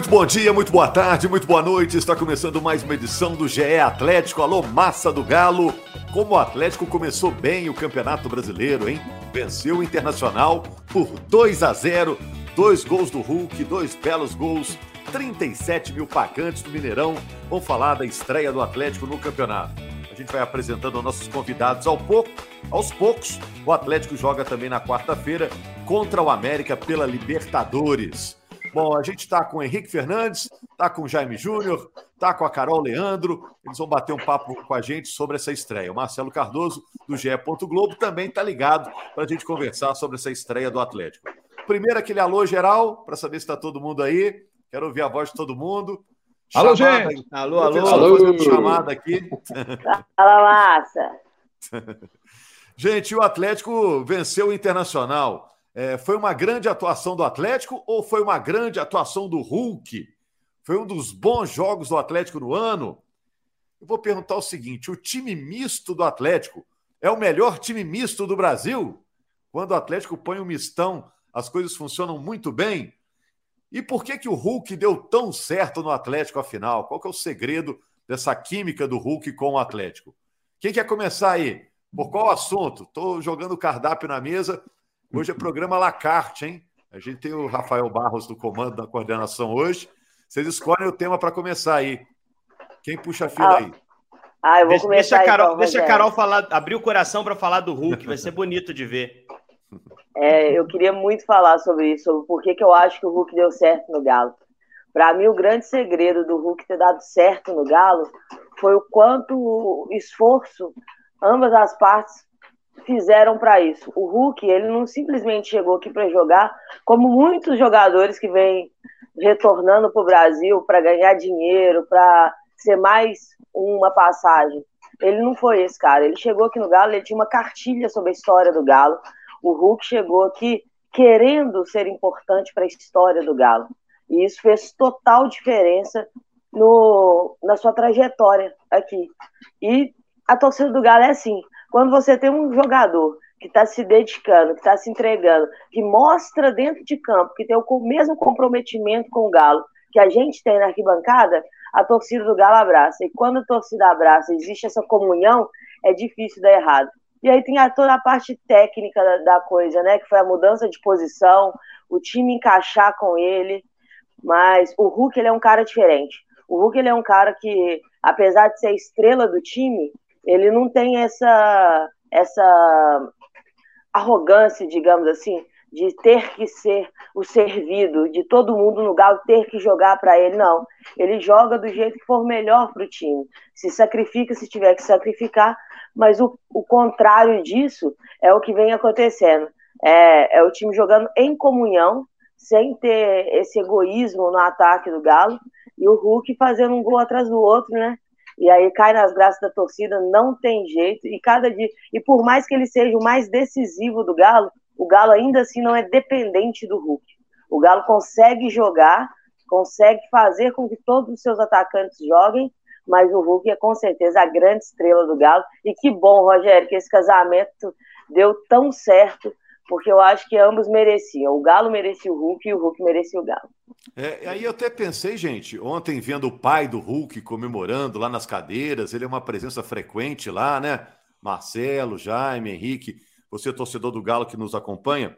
Muito bom dia, muito boa tarde, muito boa noite. Está começando mais uma edição do GE Atlético. Alô, massa do Galo. Como o Atlético começou bem o Campeonato Brasileiro, hein? Venceu o Internacional por 2 a 0, dois gols do Hulk, dois belos gols, 37 mil pagantes do Mineirão. Vamos falar da estreia do Atlético no campeonato. A gente vai apresentando nossos convidados ao pouco, aos poucos. O Atlético joga também na quarta-feira contra o América pela Libertadores. Bom, a gente está com o Henrique Fernandes, está com o Jaime Júnior, está com a Carol Leandro. Eles vão bater um papo com a gente sobre essa estreia. O Marcelo Cardoso, do GE. Globo, também está ligado para a gente conversar sobre essa estreia do Atlético. Primeiro, aquele alô geral, para saber se está todo mundo aí. Quero ouvir a voz de todo mundo. Alô, chamada, gente! Alô, alô, alô. chamada aqui. Fala, massa! gente, o Atlético venceu o Internacional. É, foi uma grande atuação do Atlético ou foi uma grande atuação do Hulk? Foi um dos bons jogos do Atlético no ano? Eu vou perguntar o seguinte: o time misto do Atlético é o melhor time misto do Brasil? Quando o Atlético põe um mistão, as coisas funcionam muito bem. E por que, que o Hulk deu tão certo no Atlético afinal? Qual que é o segredo dessa química do Hulk com o Atlético? Quem quer começar aí? Por qual assunto? Estou jogando o cardápio na mesa Hoje é programa La Carte, hein? A gente tem o Rafael Barros do comando da coordenação hoje. Vocês escolhem o tema para começar aí. Quem puxa a fila ah. aí? Ah, eu vou deixa, começar deixa a Carol, então, deixa a Carol falar, abrir o coração para falar do Hulk, vai ser bonito de ver. É, eu queria muito falar sobre isso, sobre por que, que eu acho que o Hulk deu certo no Galo. Para mim, o grande segredo do Hulk ter dado certo no Galo foi o quanto esforço ambas as partes fizeram para isso. O Hulk, ele não simplesmente chegou aqui para jogar, como muitos jogadores que vêm retornando para o Brasil para ganhar dinheiro, para ser mais uma passagem. Ele não foi esse cara. Ele chegou aqui no Galo, ele tinha uma cartilha sobre a história do Galo. O Hulk chegou aqui querendo ser importante para a história do Galo. E isso fez total diferença no, na sua trajetória aqui. E a torcida do Galo é assim: quando você tem um jogador que está se dedicando, que está se entregando, que mostra dentro de campo, que tem o mesmo comprometimento com o Galo que a gente tem na arquibancada, a torcida do Galo abraça. E quando a torcida abraça, existe essa comunhão, é difícil dar errado. E aí tem toda a parte técnica da, da coisa, né? Que foi a mudança de posição, o time encaixar com ele. Mas o Hulk ele é um cara diferente. O Hulk ele é um cara que, apesar de ser a estrela do time, ele não tem essa, essa arrogância, digamos assim, de ter que ser o servido, de todo mundo no Galo ter que jogar para ele, não. Ele joga do jeito que for melhor para o time. Se sacrifica se tiver que sacrificar, mas o, o contrário disso é o que vem acontecendo. É, é o time jogando em comunhão, sem ter esse egoísmo no ataque do Galo, e o Hulk fazendo um gol atrás do outro, né? E aí cai nas graças da torcida, não tem jeito, e cada dia, e por mais que ele seja o mais decisivo do Galo, o Galo ainda assim não é dependente do Hulk. O Galo consegue jogar, consegue fazer com que todos os seus atacantes joguem, mas o Hulk é com certeza a grande estrela do Galo. E que bom, Rogério, que esse casamento deu tão certo porque eu acho que ambos mereciam. O Galo merecia o Hulk e o Hulk merecia o Galo. É, aí eu até pensei, gente, ontem vendo o pai do Hulk comemorando lá nas cadeiras, ele é uma presença frequente lá, né? Marcelo, Jaime, Henrique, você torcedor do Galo que nos acompanha.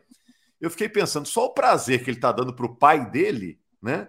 Eu fiquei pensando, só o prazer que ele está dando para o pai dele, né?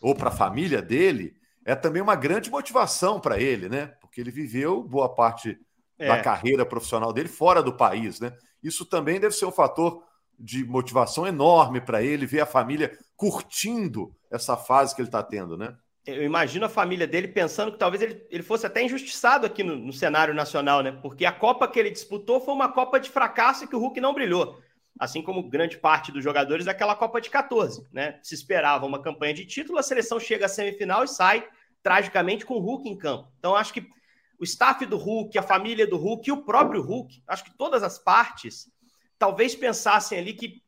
Ou para a família dele, é também uma grande motivação para ele, né? Porque ele viveu boa parte é. da carreira profissional dele fora do país, né? Isso também deve ser um fator de motivação enorme para ele ver a família curtindo essa fase que ele está tendo, né? Eu imagino a família dele pensando que talvez ele, ele fosse até injustiçado aqui no, no, cenário nacional, né? Porque a Copa que ele disputou foi uma Copa de fracasso e que o Hulk não brilhou. Assim como grande parte dos jogadores daquela Copa de 14, né? Se esperava uma campanha de título, a seleção chega à semifinal e sai tragicamente com o Hulk em campo. Então acho que o staff do Hulk, a família do Hulk e o próprio Hulk, acho que todas as partes talvez pensassem ali que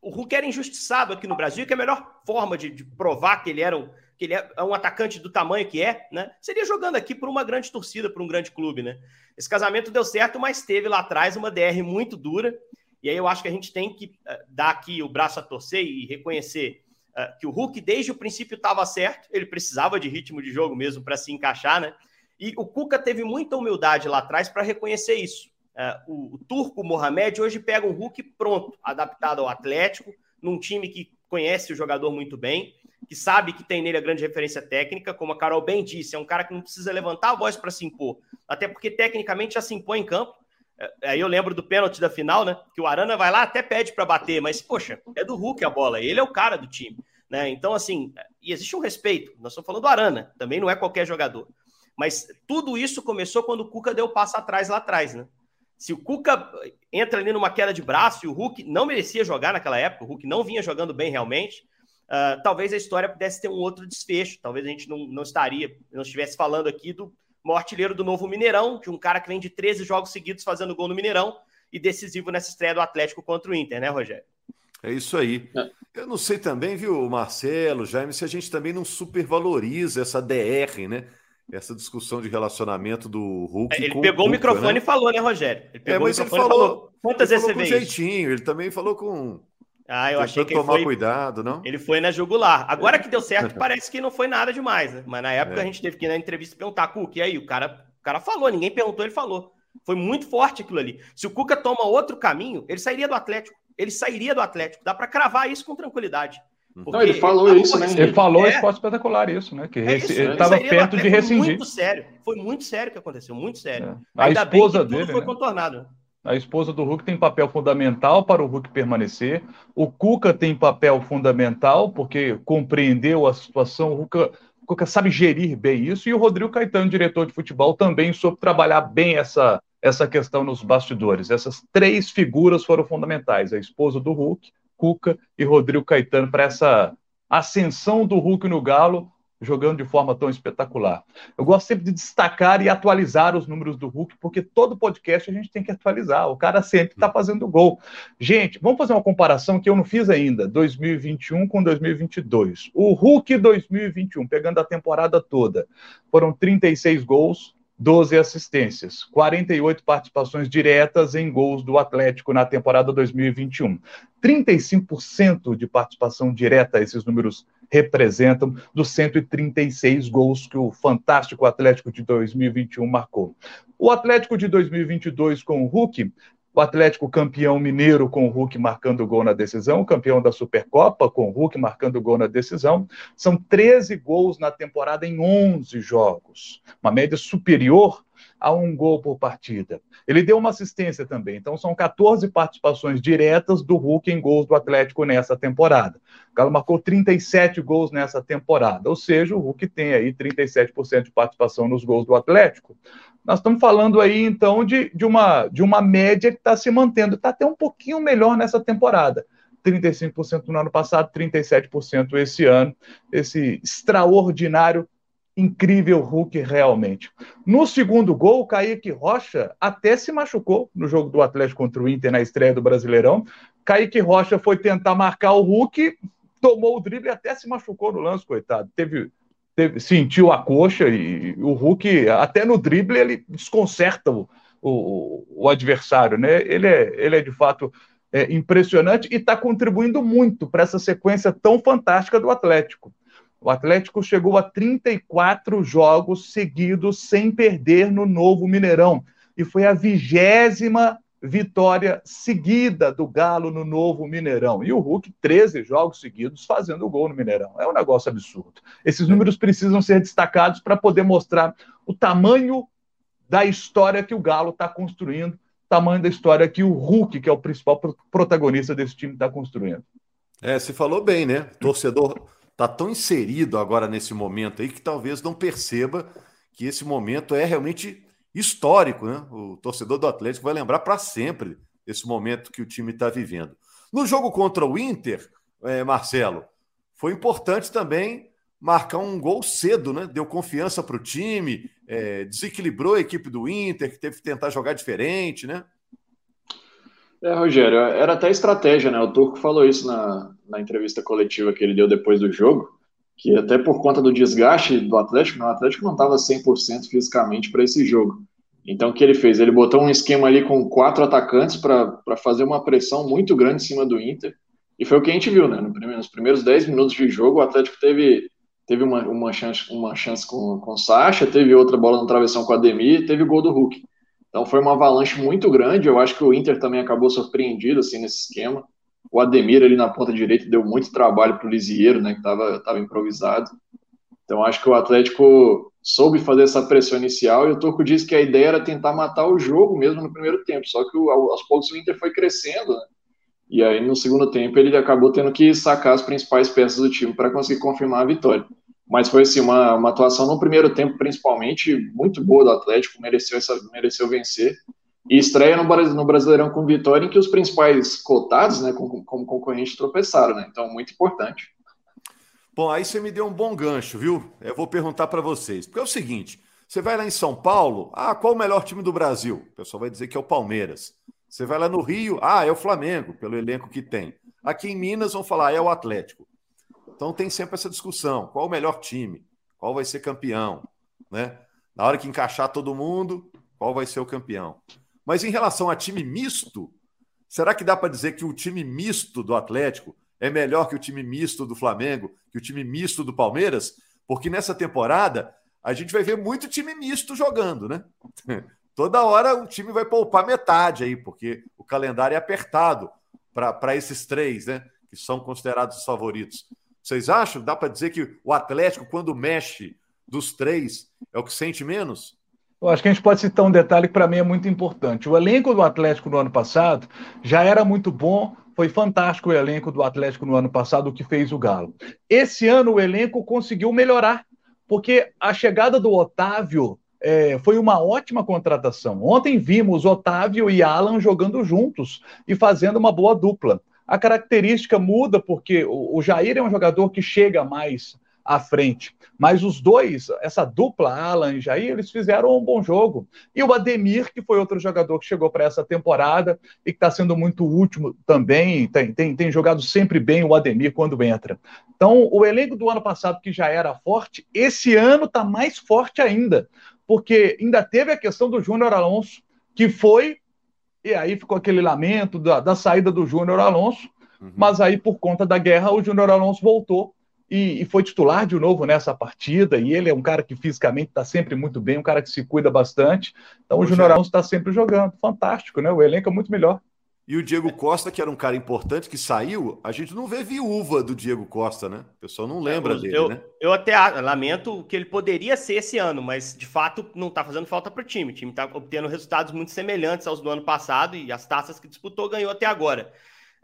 o Hulk era injustiçado aqui no Brasil, que a melhor forma de, de provar que ele era um, que ele é um atacante do tamanho que é, né? Seria jogando aqui por uma grande torcida, por um grande clube, né? Esse casamento deu certo, mas teve lá atrás uma DR muito dura. E aí eu acho que a gente tem que eh, dar aqui o braço a torcer e reconhecer uh, que o Hulk desde o princípio estava certo, ele precisava de ritmo de jogo mesmo para se encaixar, né? E o Cuca teve muita humildade lá atrás para reconhecer isso. Uh, o, o, turco Mohamed hoje pega um Hulk pronto, adaptado ao Atlético, num time que conhece o jogador muito bem, que sabe que tem nele a grande referência técnica, como a Carol bem disse, é um cara que não precisa levantar a voz para se impor, até porque tecnicamente já se impõe em campo. É, aí eu lembro do pênalti da final, né? Que o Arana vai lá até pede para bater, mas poxa, é do Hulk a bola, ele é o cara do time, né? Então assim, e existe um respeito. Nós estamos falando do Arana, também não é qualquer jogador. Mas tudo isso começou quando o Cuca deu passo atrás lá atrás, né? Se o Cuca entra ali numa queda de braço e o Hulk não merecia jogar naquela época, o Hulk não vinha jogando bem realmente, uh, talvez a história pudesse ter um outro desfecho. Talvez a gente não, não estaria, não estivesse falando aqui do maior artilheiro do novo Mineirão, de um cara que vem de 13 jogos seguidos fazendo gol no Mineirão e decisivo nessa estreia do Atlético contra o Inter, né, Rogério? É isso aí. É. Eu não sei também, viu, Marcelo, Jaime, se a gente também não supervaloriza essa DR, né? Essa discussão de relacionamento do Hulk. É, ele pegou o, microfone né? e falou, né, Rogério? Ele pegou é, mas o microfone ele falou, falou quantas ele vezes falou você com jeitinho, ele também falou com. Ah, eu achei que tomar foi... cuidado, não? Ele foi na jugular. Agora que deu certo, parece que não foi nada demais, né? Mas na época é. a gente teve que ir na entrevista perguntar, Cuca, e aí? O cara, o cara falou, ninguém perguntou, ele falou. Foi muito forte aquilo ali. Se o Cuca toma outro caminho, ele sairia do Atlético. Ele sairia do Atlético. Dá para cravar isso com tranquilidade. Não, ele falou ele, isso, né? Ele falou é, esporte espetacular isso, né? Que é isso, ele estava perto de rescindir. Foi muito sério. Foi muito sério o que aconteceu, muito sério. É. A esposa dele foi né? contornado. A esposa do Hulk tem papel fundamental para o Hulk permanecer. O Cuca tem papel fundamental porque compreendeu a situação. O Cuca, o Cuca sabe gerir bem isso. E o Rodrigo Caetano, diretor de futebol, também soube trabalhar bem essa, essa questão nos bastidores. Essas três figuras foram fundamentais: a esposa do Hulk, Cuca e Rodrigo Caetano para essa ascensão do Hulk no Galo, jogando de forma tão espetacular. Eu gosto sempre de destacar e atualizar os números do Hulk, porque todo podcast a gente tem que atualizar. O cara sempre está fazendo gol. Gente, vamos fazer uma comparação que eu não fiz ainda, 2021 com 2022. O Hulk 2021, pegando a temporada toda, foram 36 gols, 12 assistências, 48 participações diretas em gols do Atlético na temporada 2021. 35% de participação direta, esses números representam, dos 136 gols que o fantástico Atlético de 2021 marcou. O Atlético de 2022 com o Hulk o Atlético campeão mineiro com o Hulk marcando gol na decisão, campeão da Supercopa com o Hulk marcando gol na decisão. São 13 gols na temporada em 11 jogos, uma média superior a um gol por partida. Ele deu uma assistência também, então são 14 participações diretas do Hulk em gols do Atlético nessa temporada. O Galo marcou 37 gols nessa temporada, ou seja, o Hulk tem aí 37% de participação nos gols do Atlético. Nós estamos falando aí, então, de, de, uma, de uma média que está se mantendo. Está até um pouquinho melhor nessa temporada. 35% no ano passado, 37% esse ano. Esse extraordinário, incrível Hulk realmente. No segundo gol, o Kaique Rocha até se machucou no jogo do Atlético contra o Inter na estreia do Brasileirão. Kaique Rocha foi tentar marcar o Hulk, tomou o drible e até se machucou no lance, coitado. Teve teve, sentiu a coxa e o Hulk, até no drible, ele desconcerta o, o, o adversário, né? Ele é, ele é de fato é, impressionante e está contribuindo muito para essa sequência tão fantástica do Atlético. O Atlético chegou a 34 jogos seguidos sem perder no novo Mineirão e foi a vigésima vitória seguida do Galo no novo Mineirão. E o Hulk, 13 jogos seguidos fazendo gol no Mineirão. É um negócio absurdo. Esses números precisam ser destacados para poder mostrar o tamanho da história que o Galo está construindo, tamanho da história que o Hulk, que é o principal protagonista desse time, está construindo. É, você falou bem, né? O torcedor está tão inserido agora nesse momento aí que talvez não perceba que esse momento é realmente histórico, né? O torcedor do Atlético vai lembrar para sempre esse momento que o time está vivendo. No jogo contra o Inter, é, Marcelo, foi importante também marcar um gol cedo, né? Deu confiança para o time, é, desequilibrou a equipe do Inter, que teve que tentar jogar diferente, né? É, Rogério, era até estratégia, né? O Turco falou isso na, na entrevista coletiva que ele deu depois do jogo, que até por conta do desgaste do Atlético, o Atlético não estava 100% fisicamente para esse jogo. Então, o que ele fez? Ele botou um esquema ali com quatro atacantes para fazer uma pressão muito grande em cima do Inter. E foi o que a gente viu, né? Nos primeiros 10 minutos de jogo, o Atlético teve, teve uma, uma chance, uma chance com, com o Sacha, teve outra bola na travessão com o Ademir teve o gol do Hulk. Então foi uma avalanche muito grande. Eu acho que o Inter também acabou surpreendido assim nesse esquema. O Ademir ali na ponta direita deu muito trabalho para o Lisieiro, né, que estava tava improvisado. Então acho que o Atlético soube fazer essa pressão inicial e o Turco disse que a ideia era tentar matar o jogo mesmo no primeiro tempo. Só que aos poucos o Inter foi crescendo, né? E aí no segundo tempo ele acabou tendo que sacar as principais peças do time para conseguir confirmar a vitória. Mas foi assim, uma, uma atuação no primeiro tempo, principalmente, muito boa do Atlético, mereceu, essa, mereceu vencer. E estreia no, Brasileirão com vitória em que os principais cotados, né, como, como concorrente, tropeçaram, né? Então, muito importante. Bom, aí você me deu um bom gancho, viu? Eu vou perguntar para vocês. Porque é o seguinte: você vai lá em São Paulo, ah, qual o melhor time do Brasil? O pessoal vai dizer que é o Palmeiras. Você vai lá no Rio, ah, é o Flamengo, pelo elenco que tem. Aqui em Minas vão falar, ah, é o Atlético. Então tem sempre essa discussão: qual o melhor time? Qual vai ser campeão? Né? Na hora que encaixar todo mundo, qual vai ser o campeão? Mas em relação a time misto, será que dá para dizer que o time misto do Atlético é melhor que o time misto do Flamengo, que o time misto do Palmeiras? Porque nessa temporada a gente vai ver muito time misto jogando, né? Toda hora o time vai poupar metade aí, porque o calendário é apertado para esses três, né? Que são considerados os favoritos. Vocês acham? Dá para dizer que o Atlético, quando mexe dos três, é o que sente menos? Eu acho que a gente pode citar um detalhe que para mim é muito importante. O elenco do Atlético no ano passado já era muito bom, foi fantástico o elenco do Atlético no ano passado, o que fez o Galo. Esse ano o elenco conseguiu melhorar, porque a chegada do Otávio é, foi uma ótima contratação. Ontem vimos Otávio e Alan jogando juntos e fazendo uma boa dupla a característica muda porque o, Jair é um jogador que chega mais à frente. Mas os dois, essa dupla, Alan e Jair, eles fizeram um bom jogo. E o Ademir, que foi outro jogador que chegou para essa temporada e que está sendo muito último também, tem, tem, tem jogado sempre bem o Ademir quando entra. Então, o elenco do ano passado, que já era forte, esse ano está mais forte ainda, porque ainda teve a questão do Júnior Alonso, que foi e aí ficou aquele lamento da, da saída do Júnior Alonso, uhum. mas aí por conta da guerra o Júnior Alonso voltou e, e, foi titular de novo nessa partida. E ele é um cara que fisicamente está sempre muito bem, um cara que se cuida bastante. Então o Júnior Alonso está sempre jogando. Fantástico, né? O elenco é muito melhor. E o Diego Costa, que era um cara importante, que saiu, a gente não vê viúva do Diego Costa, né? O pessoal não lembra eu, dele, eu, né? Eu até lamento que ele poderia ser esse ano, mas de fato não tá fazendo falta para o time. O time tá obtendo resultados muito semelhantes aos do ano passado e as taças que disputou ganhou até agora.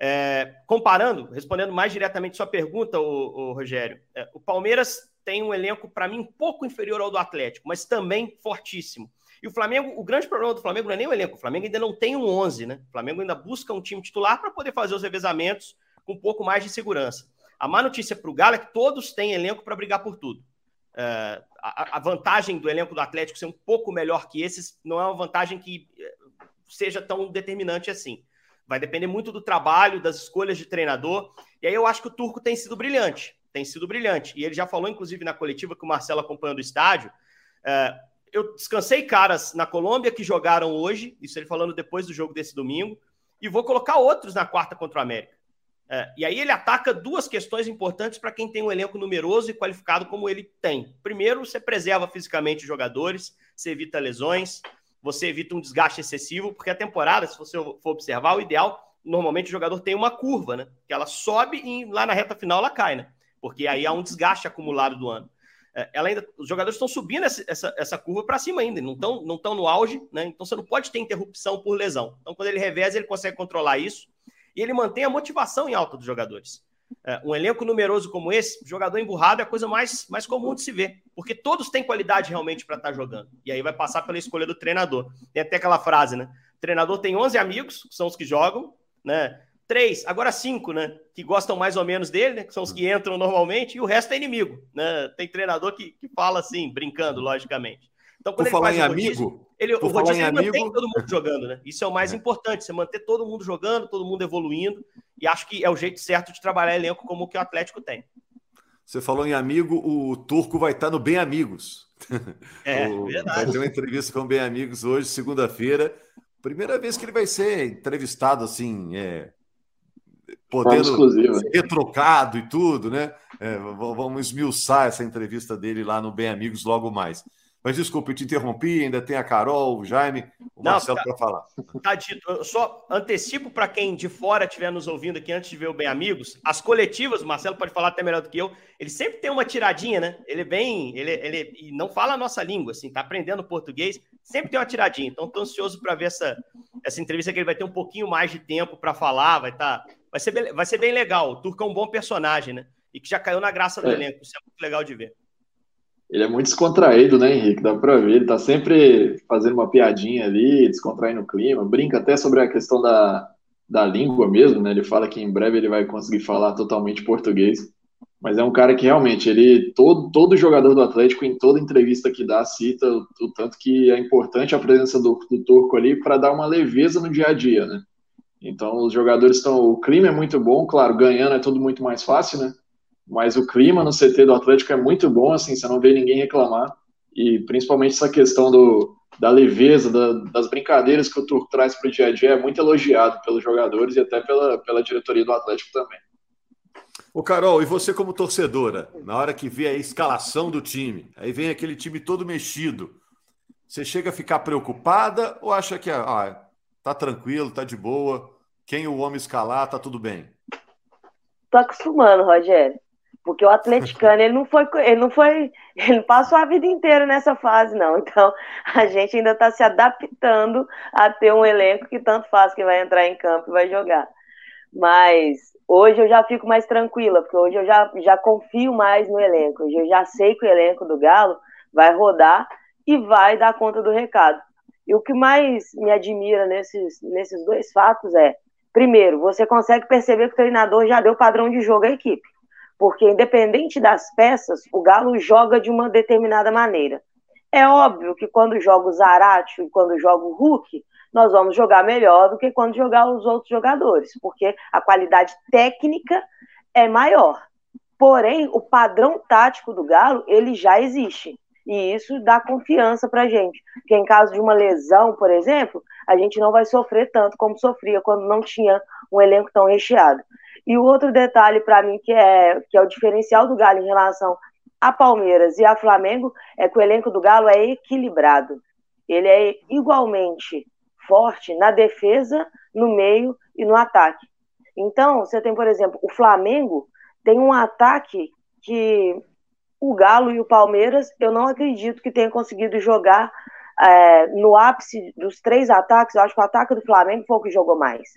É, comparando, respondendo mais diretamente sua pergunta, o, o Rogério, é, o Palmeiras tem um elenco, para mim, um pouco inferior ao do Atlético, mas também fortíssimo. E o Flamengo, o grande problema do Flamengo não é nem o elenco, o Flamengo ainda não tem um 11, né? O Flamengo ainda busca um time titular para poder fazer os revezamentos com um pouco mais de segurança. A má notícia para o Galo é que todos têm elenco para brigar por tudo. É, a, a, vantagem do elenco do Atlético ser um pouco melhor que esses não é uma vantagem que é, seja tão determinante assim. Vai depender muito do trabalho, das escolhas de treinador. E aí eu acho que o Turco tem sido brilhante. Tem sido brilhante. E ele já falou, inclusive, na coletiva que o Marcelo acompanhando o estádio. É, eu descansei caras na Colômbia que jogaram hoje, isso ele falando depois do jogo desse domingo, e vou colocar outros na quarta contra o América. É, e aí ele ataca duas questões importantes para quem tem um elenco numeroso e qualificado como ele tem. Primeiro, você preserva fisicamente os jogadores, você evita lesões, você evita um desgaste excessivo, porque a temporada, se você for observar, o ideal, normalmente o jogador tem uma curva, né? Que ela sobe e lá na reta final ela cai, né? Porque aí há um desgaste acumulado do ano. É, ela ainda, os jogadores estão subindo essa, essa, essa curva para cima ainda, não estão não tão no auge, né? Então você não pode ter interrupção por lesão. Então, quando ele reveza, ele consegue controlar isso e ele mantém a motivação em alta dos jogadores. É, um elenco numeroso como esse, jogador emburrado é a coisa mais, mais comum de se ver, porque todos têm qualidade realmente para estar tá jogando. E aí vai passar pela escolha do treinador. Tem até aquela frase, né? O treinador tem 11 amigos, que são os que jogam, né? três, agora cinco, né? Que gostam mais ou menos dele, né? Que são os que entram normalmente, e o resto é inimigo, né? Tem treinador que, que fala assim, brincando, logicamente. Então, quando Por falar em amigo, ele, o rodízio ele mantém todo mundo jogando, né? Isso é o mais é. importante, você manter todo mundo jogando, todo mundo evoluindo, e acho que é o jeito certo de trabalhar elenco como o que o Atlético tem. Você falou em amigo, o Turco vai estar no Bem Amigos. É, o, verdade. Vai ter uma entrevista com o Bem Amigos hoje, segunda-feira. Primeira vez que ele vai ser entrevistado assim, é, podendo ser retrocado e tudo, né? É, vamos esmiuçar essa entrevista dele lá no Bem Amigos logo mais. Mas desculpe, eu te interrompi, ainda tem a Carol, o Jaime, o Não, Marcelo para falar. Tá dito. Eu só antecipo para quem de fora estiver nos ouvindo aqui antes de ver o Bem Amigos, as coletivas, o Marcelo pode falar até melhor do que eu, ele sempre tem uma tiradinha, né? Ele vem, ele, ele não fala a nossa língua, assim, tá aprendendo português, sempre tem uma tiradinha. Então, estou ansioso para ver essa, essa entrevista que ele vai ter um pouquinho mais de tempo para falar, vai estar. Tá, vai, ser, vai ser bem legal. O Turco é um bom personagem, né? E que já caiu na graça do é. elenco. Isso é muito legal de ver. Ele é muito descontraído, né, Henrique? Dá pra ver. Ele tá sempre fazendo uma piadinha ali, descontraindo o clima. Brinca até sobre a questão da, da língua mesmo, né? Ele fala que em breve ele vai conseguir falar totalmente português. Mas é um cara que realmente, ele todo, todo jogador do Atlético, em toda entrevista que dá, cita o, o tanto que é importante a presença do, do Turco ali para dar uma leveza no dia a dia, né? Então os jogadores estão. O clima é muito bom, claro, ganhando é tudo muito mais fácil, né? Mas o clima no CT do Atlético é muito bom, assim, você não vê ninguém reclamar, e principalmente essa questão do, da leveza, da, das brincadeiras que o Turco traz para o dia a dia é muito elogiado pelos jogadores e até pela, pela diretoria do Atlético também. O Carol, e você como torcedora, na hora que vê a escalação do time, aí vem aquele time todo mexido, você chega a ficar preocupada ou acha que ah, tá tranquilo, tá de boa, quem o homem escalar, tá tudo bem? Tô acostumando, Rogério. Porque o atleticano, ele não foi, ele não foi, ele não passou a vida inteira nessa fase, não. Então, a gente ainda está se adaptando a ter um elenco que tanto faz que vai entrar em campo e vai jogar. Mas hoje eu já fico mais tranquila, porque hoje eu já, já confio mais no elenco. Hoje eu já sei que o elenco do Galo vai rodar e vai dar conta do recado. E o que mais me admira nesses, nesses dois fatos é, primeiro, você consegue perceber que o treinador já deu padrão de jogo à equipe porque independente das peças, o Galo joga de uma determinada maneira. É óbvio que quando joga o Zaratio e quando joga o Hulk, nós vamos jogar melhor do que quando jogar os outros jogadores, porque a qualidade técnica é maior. Porém, o padrão tático do Galo, ele já existe. E isso dá confiança para a gente. Porque em caso de uma lesão, por exemplo, a gente não vai sofrer tanto como sofria quando não tinha um elenco tão recheado. E o outro detalhe para mim que é, que é o diferencial do Galo em relação a Palmeiras e a Flamengo é que o elenco do Galo é equilibrado. Ele é igualmente forte na defesa, no meio e no ataque. Então, você tem, por exemplo, o Flamengo tem um ataque que o Galo e o Palmeiras, eu não acredito que tenha conseguido jogar é, no ápice dos três ataques. Eu acho que o ataque do Flamengo foi o que jogou mais,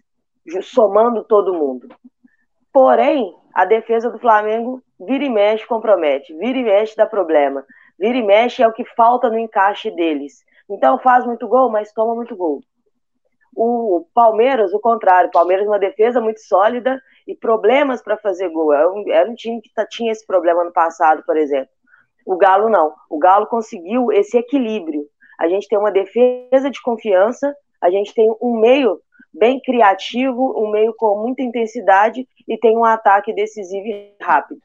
somando todo mundo. Porém, a defesa do Flamengo vira e mexe, compromete, vira e mexe, dá problema. Vira e mexe é o que falta no encaixe deles. Então faz muito gol, mas toma muito gol. O Palmeiras, o contrário, o Palmeiras uma defesa muito sólida e problemas para fazer gol. Era um, era um time que tá, tinha esse problema no passado, por exemplo. O Galo não. O Galo conseguiu esse equilíbrio. A gente tem uma defesa de confiança, a gente tem um meio bem criativo, um meio com muita intensidade e tem um ataque decisivo e rápido.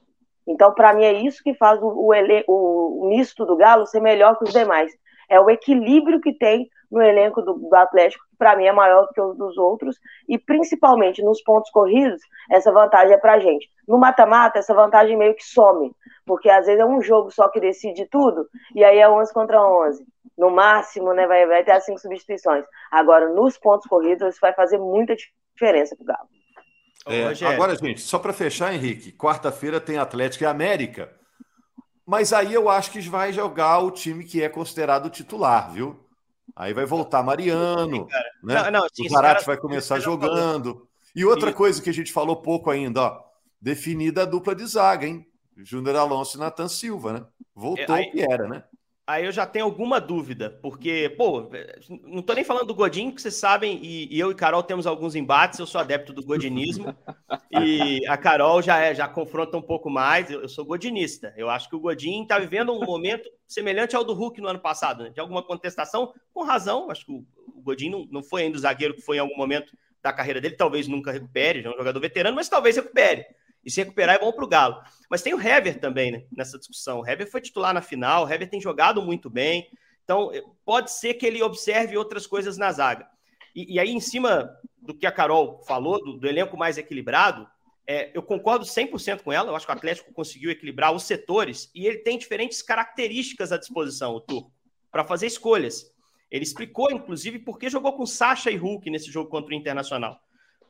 Então, para mim, é isso que faz o, o, o, misto do Galo ser melhor que os demais. É o equilíbrio que tem no elenco do, do Atlético, que para mim é maior que o dos outros, e principalmente nos pontos corridos, essa vantagem é para a gente. No mata-mata, essa vantagem meio que some, porque às vezes é um jogo só que decide tudo, e aí é 11 contra 11 no máximo, né, vai, vai ter as cinco substituições. Agora, nos pontos corridos, isso vai fazer muita diferença para o Galo. É, agora, gente, só para fechar, Henrique, quarta-feira tem Atlético e América. Mas aí eu acho que vai jogar o time que é considerado titular, viu? Aí vai voltar Mariano, né? Não, não, sim, o Zarate vai começar jogando. E outra coisa que a gente falou pouco ainda, ó, definida a dupla de zaga, hein? Júnior Alonso e Nathan Silva, né? Voltou é, aí, o que era, né? Aí eu já tenho alguma dúvida, porque, pô, não tô nem falando do Godin, que vocês sabem, e, e, eu e Carol temos alguns embates, eu sou adepto do godinismo, e a Carol já é, já confronta um pouco mais, eu, eu, sou godinista. Eu acho que o Godin tá vivendo um momento semelhante ao do Hulk no ano passado, né? De alguma contestação, com razão, acho que o, o Godin não, não foi ainda o zagueiro que foi em algum momento da carreira dele, talvez nunca recupere, já é um jogador veterano, mas talvez recupere. E se recuperar é bom para o Galo. Mas tem o Hever também né, nessa discussão. O Hever foi titular na final, o Hever tem jogado muito bem. Então, pode ser que ele observe outras coisas na zaga. E, e aí, em cima do que a Carol falou, do, do elenco mais equilibrado, é, eu concordo 100% com ela. Eu acho que o Atlético conseguiu equilibrar os setores e ele tem diferentes características à disposição, o Turco, para fazer escolhas. Ele explicou, inclusive, por que jogou com Sacha e Hulk nesse jogo contra o Internacional.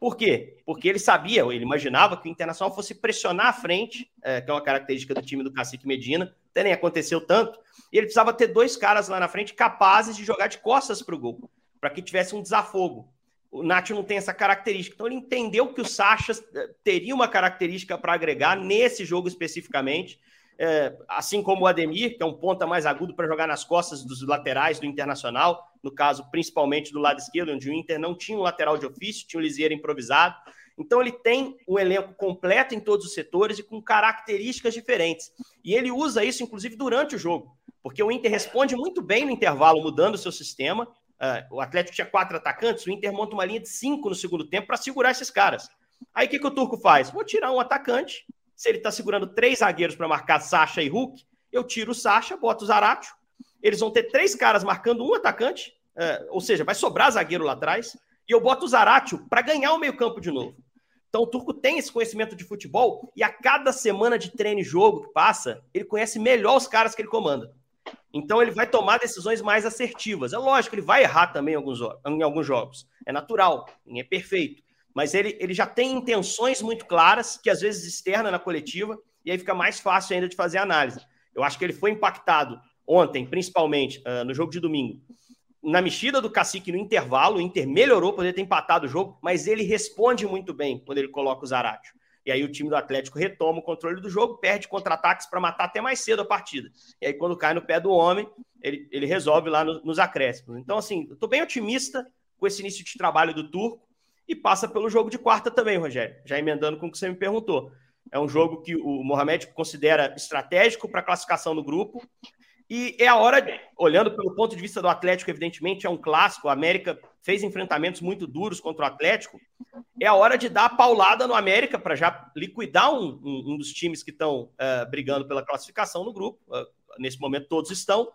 Por quê? Porque ele sabia, ou ele imaginava que o Internacional fosse pressionar à frente, é, que é uma característica do time do Cacique Medina, até nem aconteceu tanto, e ele precisava ter dois caras lá na frente capazes de jogar de costas para o gol, para que tivesse um desafogo. O Nath não tem essa característica. Então ele entendeu que o Sacha eh, teria uma característica para agregar nesse jogo especificamente, é, assim como o Ademir, que é um ponta mais agudo para jogar nas costas dos laterais do Internacional, no caso, principalmente do lado esquerdo, onde o Inter não tinha um lateral de ofício, tinha um Lisieiro improvisado. Então ele tem um elenco completo em todos os setores e com características diferentes. E ele usa isso, inclusive, durante o jogo, porque o Inter responde muito bem no intervalo, mudando o seu sistema. Uh, o Atlético tinha quatro atacantes, o Inter monta uma linha de cinco no segundo tempo para segurar esses caras. Aí o que, que o Turco faz? Vou tirar um atacante se ele está segurando três zagueiros para marcar Sacha e Hulk, eu tiro o Sacha, boto o Zaratio. Eles vão ter três caras marcando um atacante, é, ou seja, vai sobrar zagueiro lá atrás, e eu boto o Zaratio para ganhar o meio-campo de novo. Então o Turco tem esse conhecimento de futebol e a cada semana de treino e jogo que passa, ele conhece melhor os caras que ele comanda. Então ele vai tomar decisões mais assertivas. É lógico, ele vai errar também em alguns, em alguns jogos. É natural, ninguém é perfeito mas ele, ele já tem intenções muito claras, que às vezes externa na coletiva, e aí fica mais fácil ainda de fazer análise. Eu acho que ele foi impactado ontem, principalmente uh, no jogo de domingo, na mexida do Cacique no intervalo, o Inter melhorou, poderia ter empatado o jogo, mas ele responde muito bem quando ele coloca o Zaratio. E aí o time do Atlético retoma o controle do jogo, perde contra-ataques para matar até mais cedo a partida. E aí quando cai no pé do homem, ele, ele resolve lá no, nos acréscimos. Então, assim, eu estou bem otimista com esse início de trabalho do Turco e passa pelo jogo de quarta também, Rogério, já emendando com o que você me perguntou. É um jogo que o Mohamed considera estratégico para a classificação do grupo. E é a hora, de, olhando pelo ponto de vista do Atlético, evidentemente é um clássico. A América fez enfrentamentos muito duros contra o Atlético. É a hora de dar a paulada no América para já liquidar um, um, um, dos times que estão uh, eh, brigando pela classificação no grupo. Uh, nesse momento, todos estão,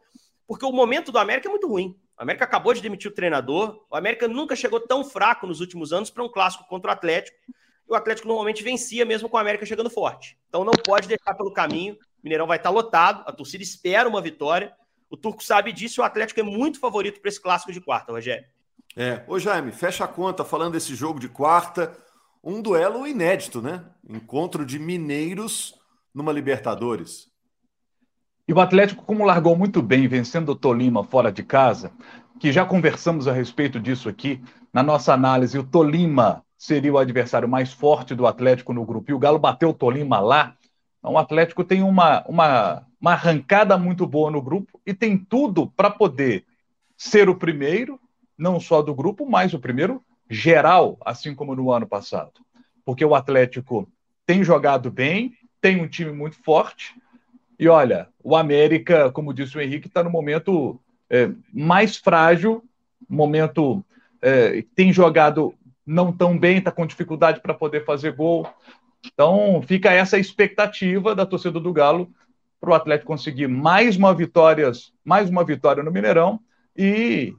porque o momento do América é muito ruim. O América acabou de demitir o treinador. O América nunca chegou tão fraco nos últimos anos para um clássico contra o Atlético. E o Atlético normalmente vencia mesmo com o América chegando forte. Então não pode deixar pelo caminho. O Mineirão vai estar lotado, a torcida espera uma vitória. O Turco sabe disso o Atlético é muito favorito para esse clássico de quarta, Rogério. É. Ô Jaime, fecha a conta falando desse jogo de quarta. Um duelo inédito, né? Encontro de mineiros numa Libertadores. E o Atlético, como largou muito bem, vencendo o Tolima fora de casa, que já conversamos a respeito disso aqui, na nossa análise, o Tolima seria o adversário mais forte do Atlético no grupo, e o Galo bateu o Tolima lá. Então, o Atlético tem uma, uma, uma arrancada muito boa no grupo e tem tudo para poder ser o primeiro, não só do grupo, mas o primeiro geral, assim como no ano passado. Porque o Atlético tem jogado bem, tem um time muito forte, e olha, o América, como disse o Henrique, está no momento é, mais frágil, momento é, tem jogado não tão bem, está com dificuldade para poder fazer gol. Então fica essa expectativa da torcida do Galo para o Atlético conseguir mais uma vitória, mais uma vitória no Mineirão e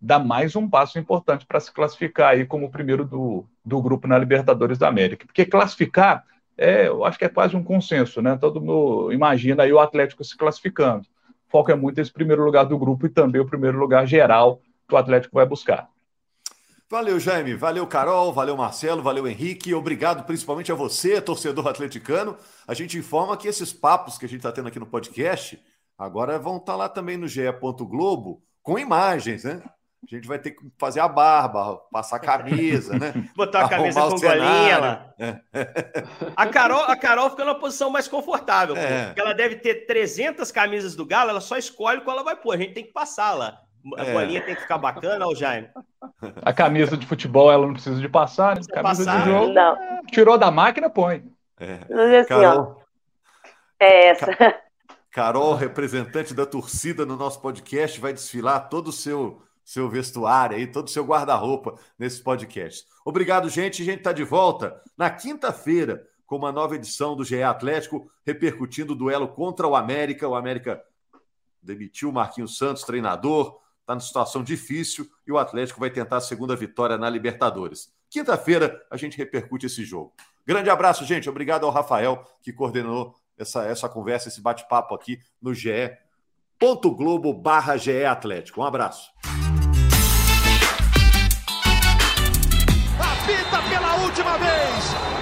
dar mais um passo importante para se classificar aí como o primeiro do, do grupo na Libertadores da América. Porque classificar é, eu acho que é quase um consenso, né? Todo mundo imagina aí o Atlético se classificando. O foco é muito esse primeiro lugar do grupo e também o primeiro lugar geral que o Atlético vai buscar. Valeu, Jaime. Valeu, Carol. Valeu, Marcelo. Valeu, Henrique. Obrigado principalmente a você, torcedor atleticano. A gente informa que esses papos que a gente está tendo aqui no podcast agora vão estar tá lá também no GE. Globo com imagens, né? A gente vai ter que fazer a barba, passar a camisa, né? Botar a camisa com golinha lá. É. A, Carol, a Carol fica numa posição mais confortável, é. porque ela deve ter 300 camisas do Galo, ela só escolhe qual ela vai pôr. A gente tem que passar lá. A é. golinha tem que ficar bacana, o Jaime. A camisa de futebol ela não precisa de passar, né? Camisa passar, de jogo. Não. Tirou da máquina, põe. É. Assim, Carol, ó, é essa. Carol, representante da torcida no nosso podcast, vai desfilar todo o seu seu vestuário aí, todo o seu guarda-roupa nesse podcast. Obrigado, gente. A gente está de volta na quinta-feira com uma nova edição do GE Atlético, repercutindo o duelo contra o América. O América demitiu o Marquinhos Santos, treinador, está numa situação difícil e o Atlético vai tentar a segunda vitória na Libertadores. Quinta-feira a gente repercute esse jogo. Grande abraço, gente. Obrigado ao Rafael que coordenou essa, essa conversa, esse bate-papo aqui no GE. Globo barra GE Atlético. Um abraço. última vez.